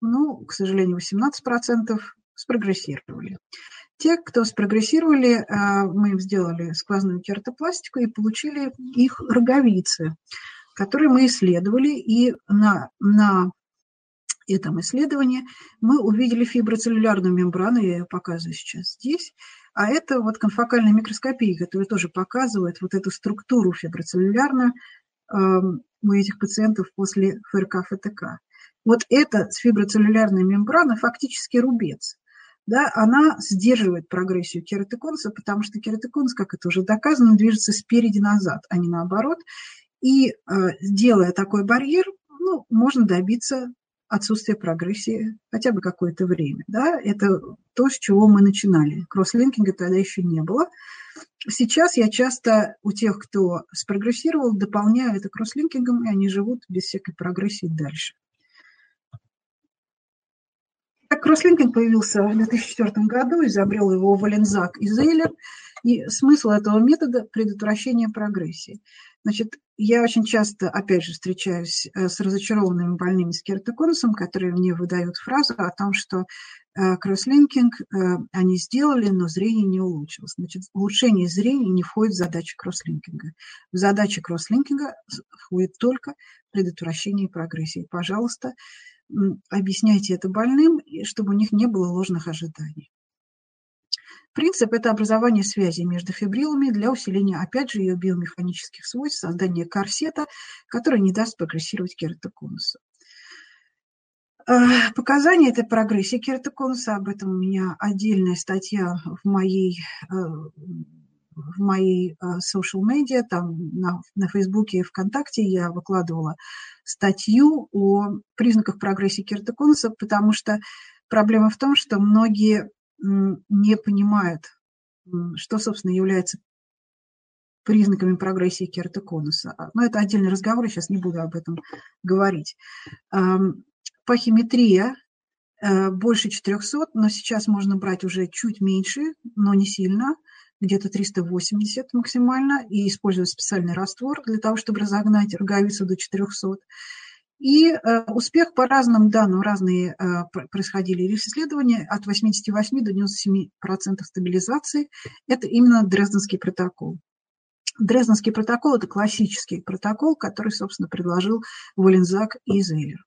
Ну, к сожалению, 18% спрогрессировали. Те, кто спрогрессировали, мы им сделали сквозную кератопластику и получили их роговицы, которые мы исследовали, и на, на этом исследовании мы увидели фиброцеллюлярную мембрану, я ее показываю сейчас здесь, а это вот конфокальная микроскопия, которая тоже показывает вот эту структуру фиброцеллюлярную э, у этих пациентов после ФРК-ФТК. Вот эта фиброцеллюлярная мембрана фактически рубец. Да, она сдерживает прогрессию кератоконуса, потому что кератоконус, как это уже доказано, движется спереди назад, а не наоборот. И э, делая такой барьер, ну, можно добиться отсутствие прогрессии хотя бы какое-то время. Да? Это то, с чего мы начинали. Кросслинкинга тогда еще не было. Сейчас я часто у тех, кто спрогрессировал, дополняю это кросслинкингом, и они живут без всякой прогрессии дальше. Так, кросслинкинг появился в 2004 году, изобрел его Валензак и Зейлер. И смысл этого метода – предотвращение прогрессии. Значит, я очень часто, опять же, встречаюсь э, с разочарованными больными с кератоконусом, которые мне выдают фразу о том, что э, кросслинкинг э, они сделали, но зрение не улучшилось. Значит, улучшение зрения не входит в задачи кросслинкинга. В задачи кросслинкинга входит только предотвращение прогрессии. Пожалуйста, объясняйте это больным, чтобы у них не было ложных ожиданий. Принцип – это образование связи между фибрилами для усиления, опять же, ее биомеханических свойств, создания корсета, который не даст прогрессировать кератоконусу. Э, показания этой прогрессии кератоконуса, об этом у меня отдельная статья в моей э, в моей э, social media, там на, на Фейсбуке и ВКонтакте я выкладывала статью о признаках прогрессии кератоконуса, потому что проблема в том, что многие не понимают, что, собственно, является признаками прогрессии кератоконуса. А, но это отдельный разговор, я сейчас не буду об этом говорить. Пахиметрия э, больше 400, но сейчас можно брать уже чуть меньше, но не сильно, где-то 380 максимально, и использовать специальный раствор для того, чтобы разогнать роговицу до 400. И э, успех по разным данным, разные э, происходили исследования, от 88 до 97% стабилизации. Это именно Дрезденский протокол. Дрезденский протокол – это классический протокол, который, собственно, предложил Валензак и Зейлер.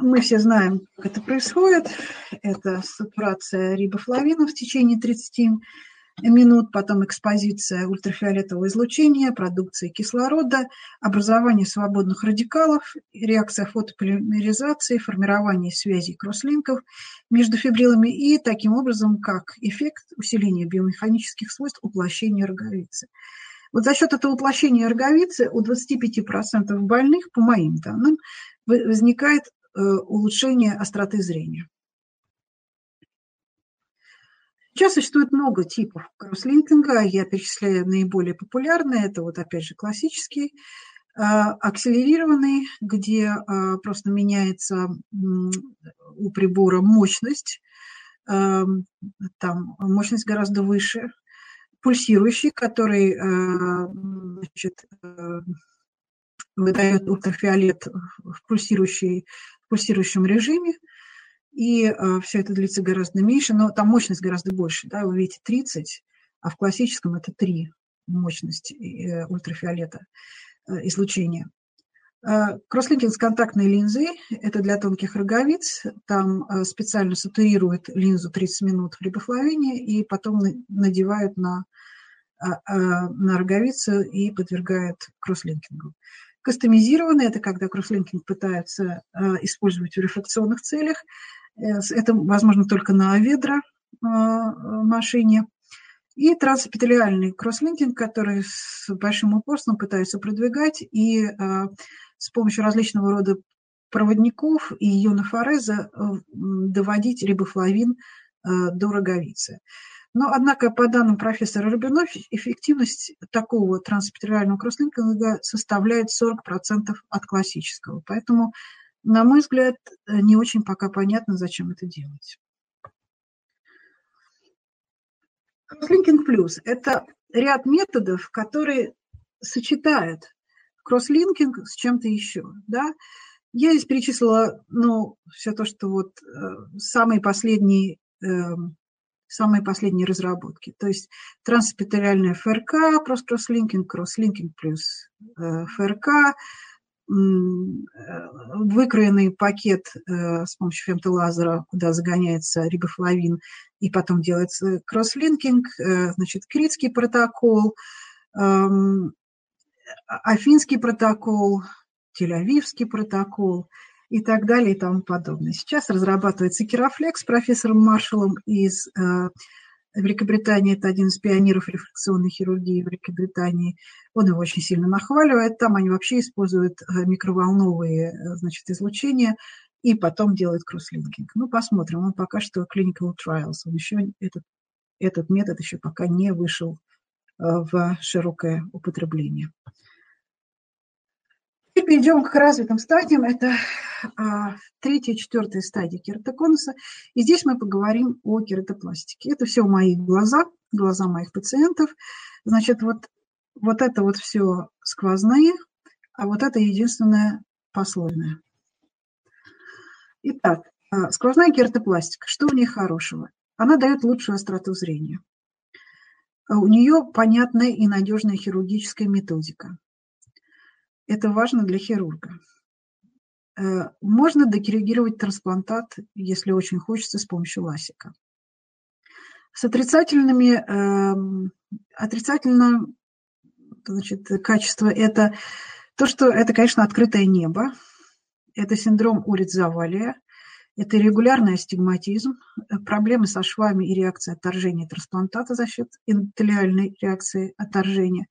Мы все знаем, как это происходит. Это сатурация рибофлавина в течение 30 минут, потом экспозиция ультрафиолетового излучения, продукция кислорода, образование свободных радикалов, реакция фотополимеризации, формирование связей кросслинков между фибрилами и таким образом, как эффект усиления биомеханических свойств уплощения роговицы. Вот за счет этого уплощения роговицы у 25% больных, по моим данным, возникает э, улучшение остроты зрения. Сейчас существует много типов кросслинкинга, я перечисляю наиболее популярные, это вот опять же классический, а, акселерированный, где а, просто меняется у прибора мощность, а, там мощность гораздо выше, пульсирующий, который значит, выдает ультрафиолет в, пульсирующий, в пульсирующем режиме, и э, все это длится гораздо меньше, но там мощность гораздо больше, да, вы видите 30, а в классическом это 3 мощность э, ультрафиолета э, излучения. Э, кросслинкинг с контактной линзой – это для тонких роговиц. Там э, специально сатурируют линзу 30 минут в рибофлавине и потом надевают на, э, на роговицу и подвергают кросслинкингу. Кастомизированный – это когда кросслинкинг пытаются использовать в рефлекционных целях. Э, это возможно только на ведра э, машине. И трансэпителиальный кросслинкинг, который с большим упорством пытаются продвигать и э, с помощью различного рода проводников и ионофореза доводить рибофлавин до роговицы. Но, однако, по данным профессора Рубинов, эффективность такого трансэпителиального кросслинкинга составляет 40% от классического. Поэтому на мой взгляд, э, не очень пока понятно, зачем это делать. Кросслинкинг плюс – это ряд методов, которые сочетают кросслинкинг с чем-то еще. Да? Я здесь перечислила, ну, все то, что вот э, самые последние, э, самые последние разработки. То есть трансэпителиальная ФРК, кросс-кросслинкинг, кросслинкинг плюс э, ФРК, выкроенный пакет э, с помощью фемтолазера, куда загоняется рибофлавин, и потом делается кросслинкинг, э, значит, критский протокол, эм, Афинский протокол, Тель-Авивский протокол и так далее и тому подобное. Сейчас разрабатывается Керафлекс профессором Маршалом из э, Великобритании. Это один из пионеров рефлексионной хирургии в Великобритании. Он его очень сильно нахваливает. Там они вообще используют э, микроволновые э, значит, излучения и потом делают кросслинкинг. Ну, посмотрим. Он пока что clinical trials. Он еще этот, этот метод еще пока не вышел в широкое употребление. Перейдем к развитым стадиям. Это а, третья и четвертая стадия кератоконуса. И здесь мы поговорим о кератопластике. Это все мои глаза, глаза моих пациентов. Значит, вот, вот это вот все сквозные, а вот это единственное послойное. Итак, а, сквозная кератопластика. Что в ней хорошего? Она дает лучшую остроту зрения. А у нее понятная и надежная хирургическая методика. Это важно для хирурга. Э, можно докоррегировать трансплантат, если очень хочется, с помощью ласика. С отрицательными, э, отрицательно значит, качество – это то, что это, конечно, открытое небо, это синдром урицавалия, это регулярный астигматизм, э, проблемы со швами и реакция отторжения трансплантата за счет эндотелиальной реакции отторжения.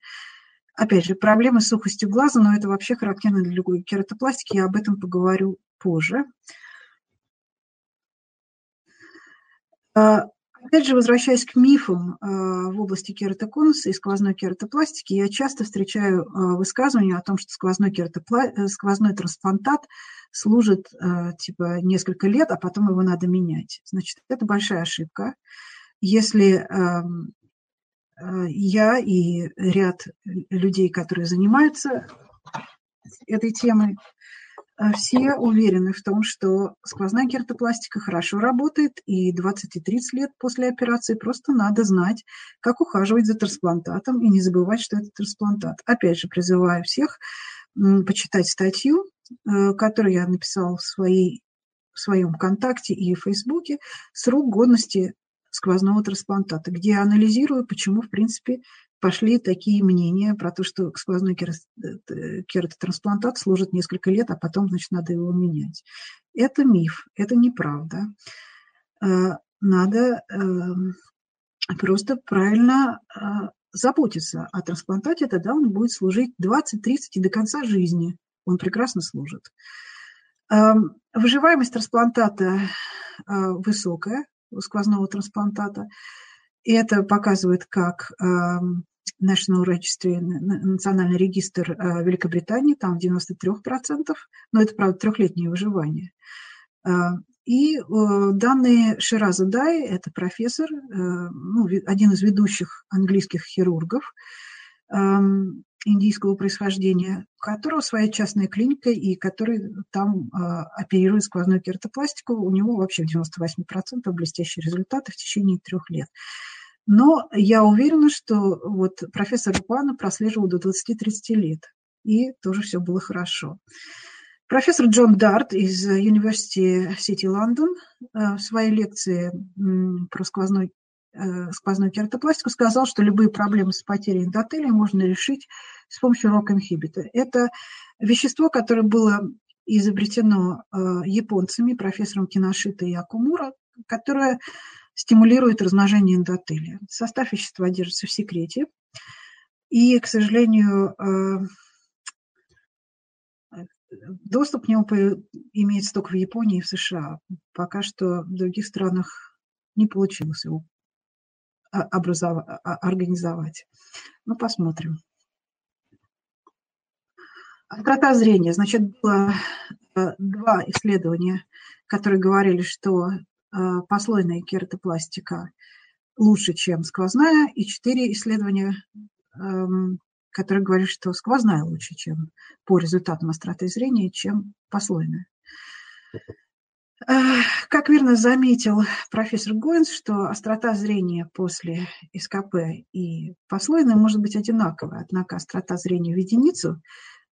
Опять же, проблемы с сухостью глаза, но это вообще характерно для любой кератопластики, я об этом поговорю позже. А, опять же, возвращаясь к мифам а, в области кератоконуса и сквозной кератопластики, я часто встречаю а, высказывания о том, что сквозной, кератопла... Э, сквозной трансплантат служит типа несколько лет, а потом его надо менять. Значит, это большая ошибка. Если Э, я и ряд людей, которые занимаются этой темой, э, все уверены в том, что сквозная кертопластика хорошо работает, и 20 и 30 лет после операции просто надо знать, как ухаживать за трансплантатом и не забывать, что это трансплантат. Опять же, призываю всех почитать статью, э, которую я написала в, своей, в своем контакте и в Фейсбуке, срок годности сквозного трансплантата, где я анализирую, почему, в принципе, пошли такие мнения про то, что сквозной э, кератотрансплантат служит несколько лет, а потом, значит, надо его менять. Это миф, это неправда. Э, надо эм, просто правильно э, заботиться о трансплантате, тогда он будет служить 20-30 и до конца жизни. Он прекрасно служит. Эм, выживаемость трансплантата высокая, сквозного трансплантата. И это показывает, как эм, National Registry, национальный регистр э, Великобритании, там 93%, но это, правда, трехлетнее выживание. Э, и э, данные Шираза Дай, это профессор, ну, один из ведущих английских хирургов, эм, индийского происхождения, у которого своя частная клиника и который там э, оперирует сквозную кератопластику. У него вообще в 98% блестящие результаты в течение трех лет. Но я уверена, что вот профессор Пана прослеживал до 20-30 лет, и тоже все было хорошо. Профессор Джон Дарт из University City London в своей лекции про сквозной сквозную кератопластику, сказал, что любые проблемы с потерей эндотелия можно решить с помощью рок-инхибита. Это вещество, которое было изобретено э, японцами, профессором Киношита и Акумура, которое стимулирует размножение эндотелия. Состав вещества держится в секрете. И, к сожалению, э, доступ к нему имеется только в Японии и в США. Пока что в других странах не получилось его образовать, организовать. Ну, посмотрим. Острота зрения. Значит, было э, два исследования, которые говорили, что э, послойная кератопластика лучше, чем сквозная, и четыре исследования, эм, который говорит, что сквозная лучше, чем по результатам остроты зрения, чем послойная. Как верно заметил профессор Гойнс, что острота зрения после СКП и послойной может быть одинаковая, однако острота зрения в единицу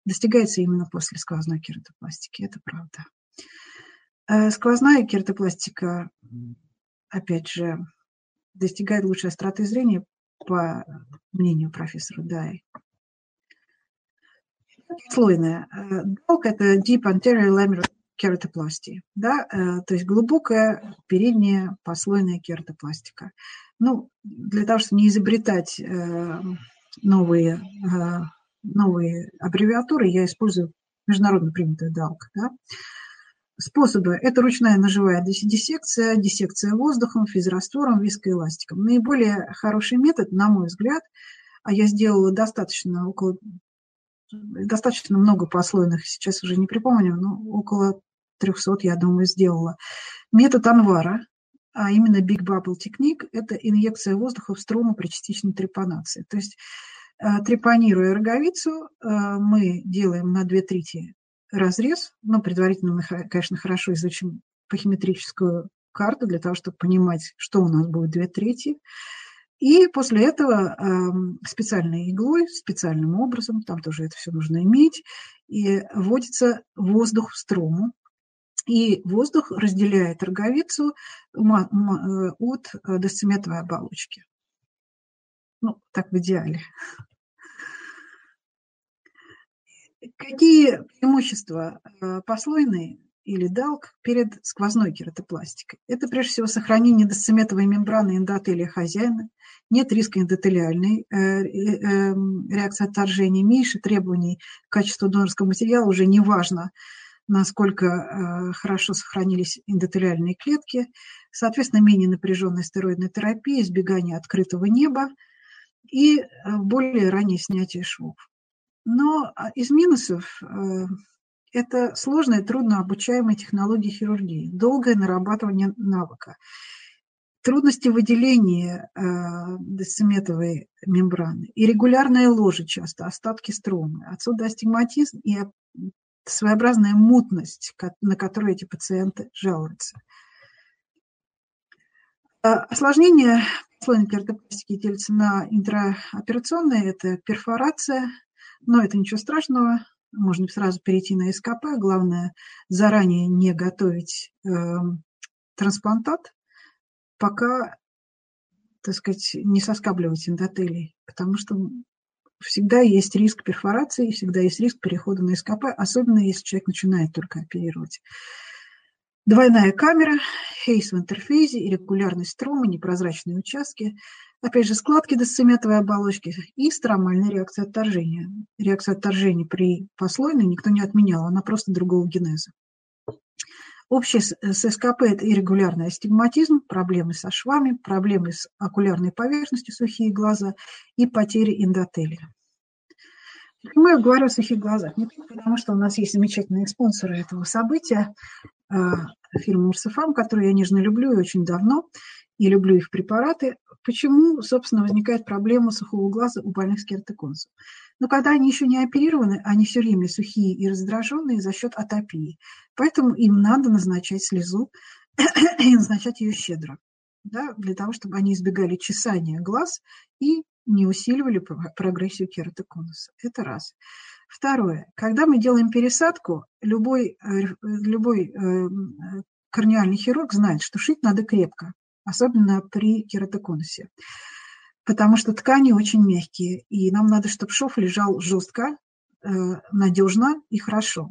достигается именно после сквозной кератопластики, это правда. Э, сквозная кератопластика, опять же, достигает лучшей остроты зрения, по мнению профессора Дай. Слойная. Долг – это deep anterior laminar кератопластии, да, э, то есть глубокая передняя послойная кератопластика. Ну, для того, чтобы не изобретать э, новые, новые аббревиатуры, я использую международно принятую DALC, да, Способы – это ручная ножевая диссекция, диссекция воздухом, физраствором, вискоэластиком. Наиболее хороший метод, на мой взгляд, а я сделала достаточно, около, достаточно много послойных, сейчас уже не припомню, но около 300, я думаю, сделала. Метод Анвара, а именно Big Bubble Technique – это инъекция воздуха в строму при частичной трепанации. То есть э, трепанируя роговицу, э, мы делаем на две трети разрез, но предварительно мы, конечно, хорошо изучим пахиметрическую карту для того, чтобы понимать, что у нас будет две трети. И после этого э, специальной иглой, специальным образом, там тоже это все нужно иметь, и вводится воздух в строму. И воздух разделяет роговицу э, от э, десциметровой оболочки. Ну, так в идеале. Какие преимущества э, послойной или далк перед сквозной кератопластикой? Это прежде всего сохранение досцеметовой мембраны эндотелия хозяина, нет риска эндотелиальной э, э, реакции отторжения, меньше требований к качеству донорского материала, уже не важно, насколько хорошо сохранились эндотелиальные клетки, соответственно, менее напряженная стероидная терапия, избегание открытого неба и более раннее снятие швов. Но а, из минусов э, это сложная, трудно обучаемая технология хирургии, долгое нарабатывание навыка, трудности выделения э, десциметовой мембраны и регулярная ложа часто, остатки стромы. Отсюда астигматизм и своеобразная мутность, на которую эти пациенты жалуются. А, осложнение слойной кертопластики делится на интраоперационные – это перфорация но это ничего страшного, можно сразу перейти на СКП. Главное, заранее не готовить э, трансплантат, пока, так сказать, не соскабливать эндотелий, потому что всегда есть риск перфорации, всегда есть риск перехода на СКП, особенно если человек начинает только оперировать. Двойная камера, хейс в интерфейсе, иррегулярность стромы, непрозрачные участки – Опять же, складки досцеметовой оболочки и стромальная реакция отторжения. Реакция отторжения при послойной никто не отменял, она просто другого генеза. Общее с СКП – это иррегулярный астигматизм, проблемы со швами, проблемы с окулярной поверхностью, сухие глаза и потери эндотелия. Почему я говорю о сухих глазах? Не только потому, что у нас есть замечательные спонсоры этого события, а, фирма Урсифам, которую я нежно люблю и очень давно, и люблю их препараты. Почему, собственно, возникает проблема сухого глаза у больных с кератоконусом? Но когда они еще не оперированы, они все время сухие и раздраженные за счет атопии. Поэтому им надо назначать слезу [clears throat] и назначать ее щедро, да, для того, чтобы они избегали чесания глаз и не усиливали прогрессию кератоконуса. Это раз. Второе. Когда мы делаем пересадку, любой, э, любой э, корнеальный хирург знает, что шить надо крепко особенно при кератоконусе. Потому что ткани очень мягкие, и нам надо, чтобы шов лежал жестко, э, надежно и хорошо.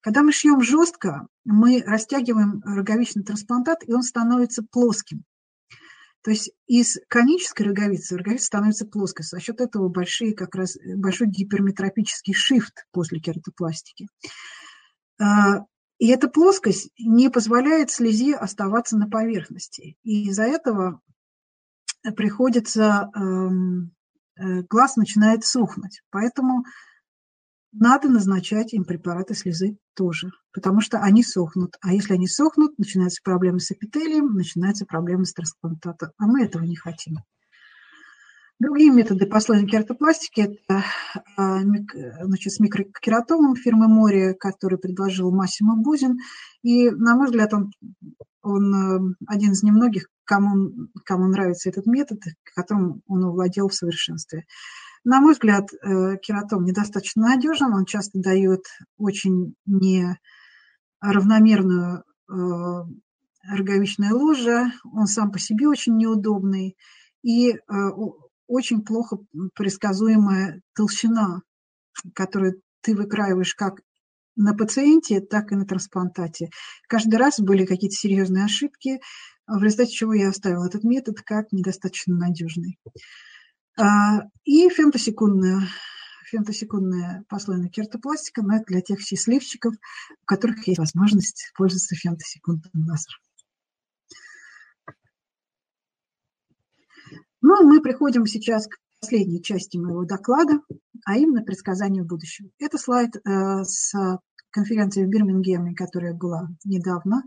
Когда мы шьем жестко, мы растягиваем роговичный трансплантат, и он становится плоским. То есть из конической роговицы роговица становится плоской. За счет этого большие, как раз, большой гиперметропический шифт после кератопластики. А, и эта плоскость не позволяет слезе оставаться на поверхности. И из-за этого приходится, эм, э, глаз начинает сухнуть. Поэтому надо назначать им препараты слезы тоже, потому что они сохнут. А если они сохнут, начинаются проблемы с эпителием, начинаются проблемы с трансплантатом. А мы этого не хотим. Другие методы послойной кератопластики – это а, значит, с микрокератомом фирмы Море, который предложил Массимо Бузин. И, на мой взгляд, он, он э, один из немногих, кому, кому нравится этот метод, которым он овладел в совершенстве. На мой взгляд, э, кератом недостаточно надежен, он часто дает очень неравномерную э, роговичное ложе, он сам по себе очень неудобный, и очень плохо предсказуемая толщина, которую ты выкраиваешь как на пациенте, так и на трансплантате. Каждый раз были какие-то серьезные ошибки, в результате чего я оставила этот метод как недостаточно надежный. А, и фемтосекундная, фемтосекундная послойная кертопластика, но это для тех счастливчиков, у которых есть возможность пользоваться фемтосекундным лазером. Ну, а мы приходим сейчас к последней части моего доклада, а именно предсказанию будущего. Это слайд э, с конференции в Бирмингеме, которая была недавно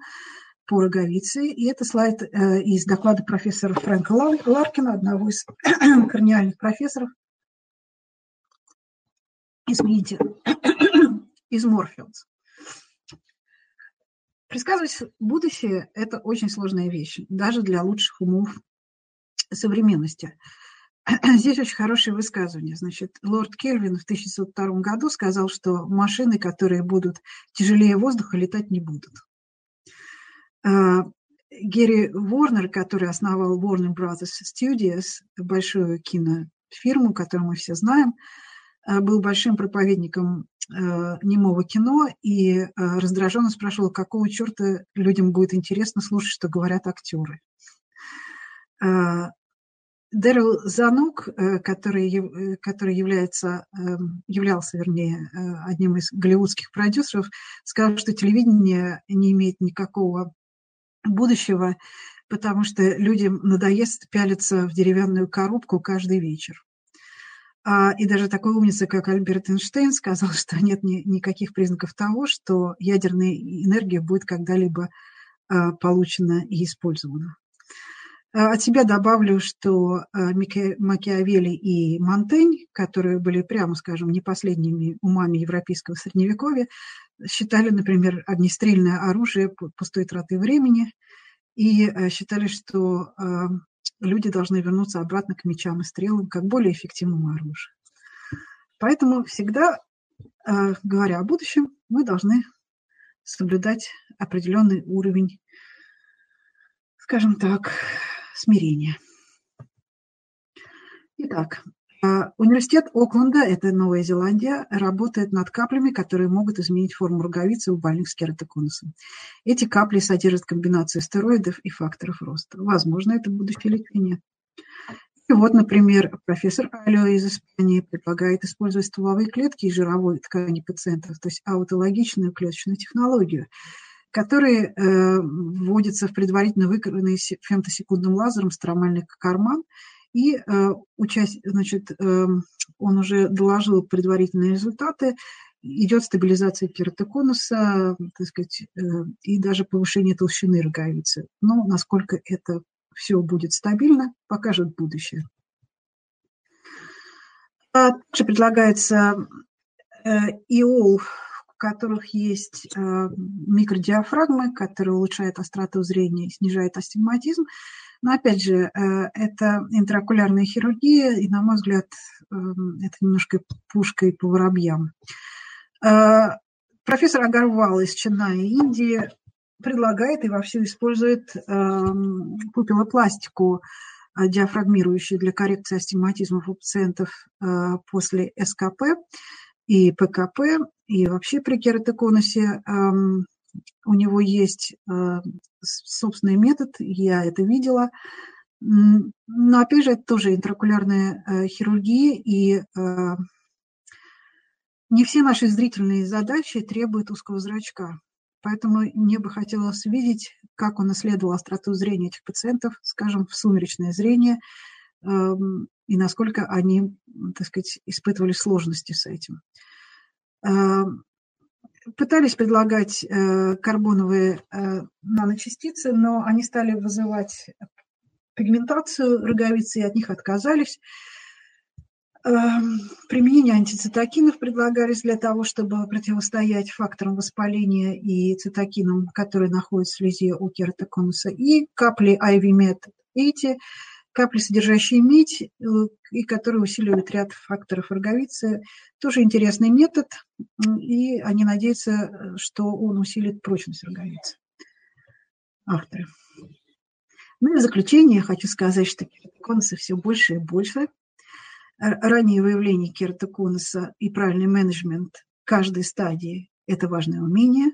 по роговице. И это слайд э, из доклада профессора Фрэнка Ларкина, одного из [clears throat] корнеальных профессоров. Извините, [clears throat] из Морфилдс. Предсказывать будущее – это очень сложная вещь, даже для лучших умов современности. [clears throat] Здесь очень хорошее высказывание. Значит, лорд Кельвин в 1902 году сказал, что машины, которые будут тяжелее воздуха, летать не будут. А, Герри Ворнер, который основал Warner Brothers Studios, большую кинофирму, которую мы все знаем, а, был большим проповедником а, немого кино и раздраженно спрашивал, какого черта людям будет интересно слушать, что говорят актеры. Дэрил Занук, э, который, э, который является, эм, являлся, вернее, э, одним из голливудских продюсеров, сказал, что телевидение не имеет никакого будущего, потому что людям надоест пялиться в деревянную коробку каждый вечер. А, и даже такой умница, как Альберт Эйнштейн, сказал, [laughs] что нет ни, никаких признаков того, что ядерная энергия будет когда-либо получена и использована. Э, от себя добавлю, что э, Макиавелли и Монтень, которые были, прямо скажем, не последними умами европейского средневековья, считали, например, огнестрельное оружие пустой тратой времени и э, считали, что люди должны вернуться обратно к мечам и стрелам как более эффективному оружию. Поэтому всегда, говоря о будущем, мы должны соблюдать определенный уровень, скажем так, смирения. Итак, а, университет Окленда, это Новая Зеландия, работает над каплями, которые могут изменить форму роговицы у больных с кератоконусом. Эти капли содержат комбинацию стероидов и факторов роста. Возможно, это будущее лечение. И вот, например, профессор Алио из Испании предлагает использовать стволовые клетки и жировой ткани пациентов, то есть аутологичную клеточную технологию – которые э, вводятся в предварительно выкованный фемтосекундным лазером стромальный карман. И э, участь, значит, э, он уже доложил предварительные результаты, идет стабилизация кератоконуса, так сказать, э, и даже повышение толщины роговицы. Но насколько это все будет стабильно, покажет будущее. А также предлагается ИОЛ которых есть э, микродиафрагмы, которые улучшают остроту зрения и снижают астигматизм. Но опять же, э, это интраокулярная хирургия, и, на мой взгляд, э, это немножко пушкой по воробьям. Профессор Агарвал из Ченнаи, Индии, предлагает и вовсю использует пупилопластику, диафрагмирующую для коррекции астигматизмов у пациентов после СКП и ПКП, и вообще при кератоконусе у него есть э, собственный метод, я это видела. Но опять же, это тоже интракулярная э, хирургия, и э, не все наши зрительные задачи требуют узкого зрачка. Поэтому мне бы хотелось видеть, как он исследовал остроту зрения этих пациентов, скажем, в сумеречное зрение, и насколько они, так сказать, испытывали сложности с этим. Эм, пытались предлагать э, карбоновые э, наночастицы, но они стали вызывать пигментацию роговицы и от них отказались. эм, применение антицитокинов предлагались для того, чтобы противостоять факторам воспаления и цитокинам, которые находятся в слезе у кератоконуса, и капли IV-мед. Эти капли, содержащие медь, э, и которые усиливают ряд факторов роговицы. Тоже интересный метод, и они надеются, что он усилит прочность роговицы. Авторы. Ну и в заключение хочу сказать, что кератоконусы все больше и больше. Раннее выявление кератоконуса и правильный менеджмент каждой стадии – это важное умение.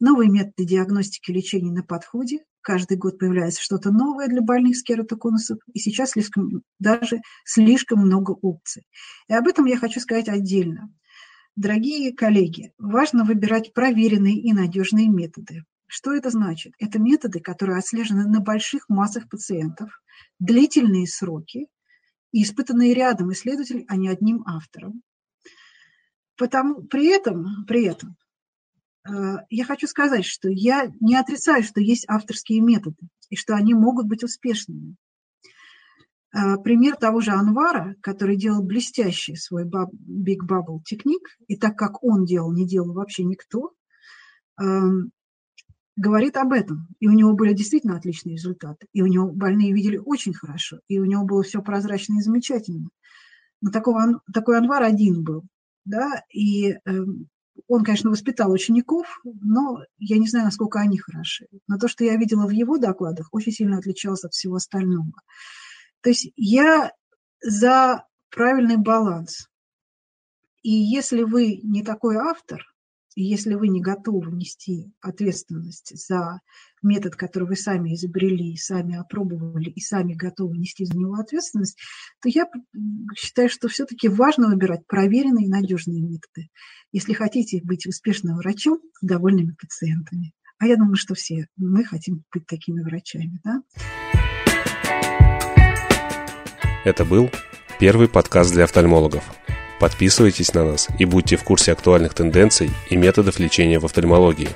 Новые методы диагностики и лечения на подходе, каждый год появляется что-то новое для больных с кератоконусом, и сейчас слишком, даже слишком много опций. И об этом я хочу сказать отдельно. Дорогие коллеги, важно выбирать проверенные и надежные методы. Что это значит? Это методы, которые отслежены на больших массах пациентов, длительные сроки и испытанные рядом исследователей, а не одним автором. Потому, при этом, при этом я хочу сказать, что я не отрицаю, что есть авторские методы и что они могут быть успешными. Э, пример того же Анвара, который делал блестящий свой Big Bubble техник, и так как он делал, не делал вообще никто, эм, говорит об этом. И у него были действительно отличные результаты. И у него больные видели очень хорошо. И у него было все прозрачно и замечательно. Но такого, такой Анвар один был. Да, и эм, он, конечно, воспитал учеников, но я не знаю, насколько они хороши. Но то, что я видела в его докладах, очень сильно отличалось от всего остального. То есть я за правильный баланс. И если вы не такой автор, и если вы не готовы нести ответственность за метод, который вы сами изобрели, сами опробовали и сами готовы нести за него ответственность, то я считаю, что все-таки важно выбирать проверенные и надежные методы, если хотите быть успешным врачом с довольными пациентами. А я думаю, что все мы хотим быть такими врачами. Да? Это был первый подкаст для офтальмологов. Подписывайтесь на нас и будьте в курсе актуальных тенденций и методов лечения в офтальмологии.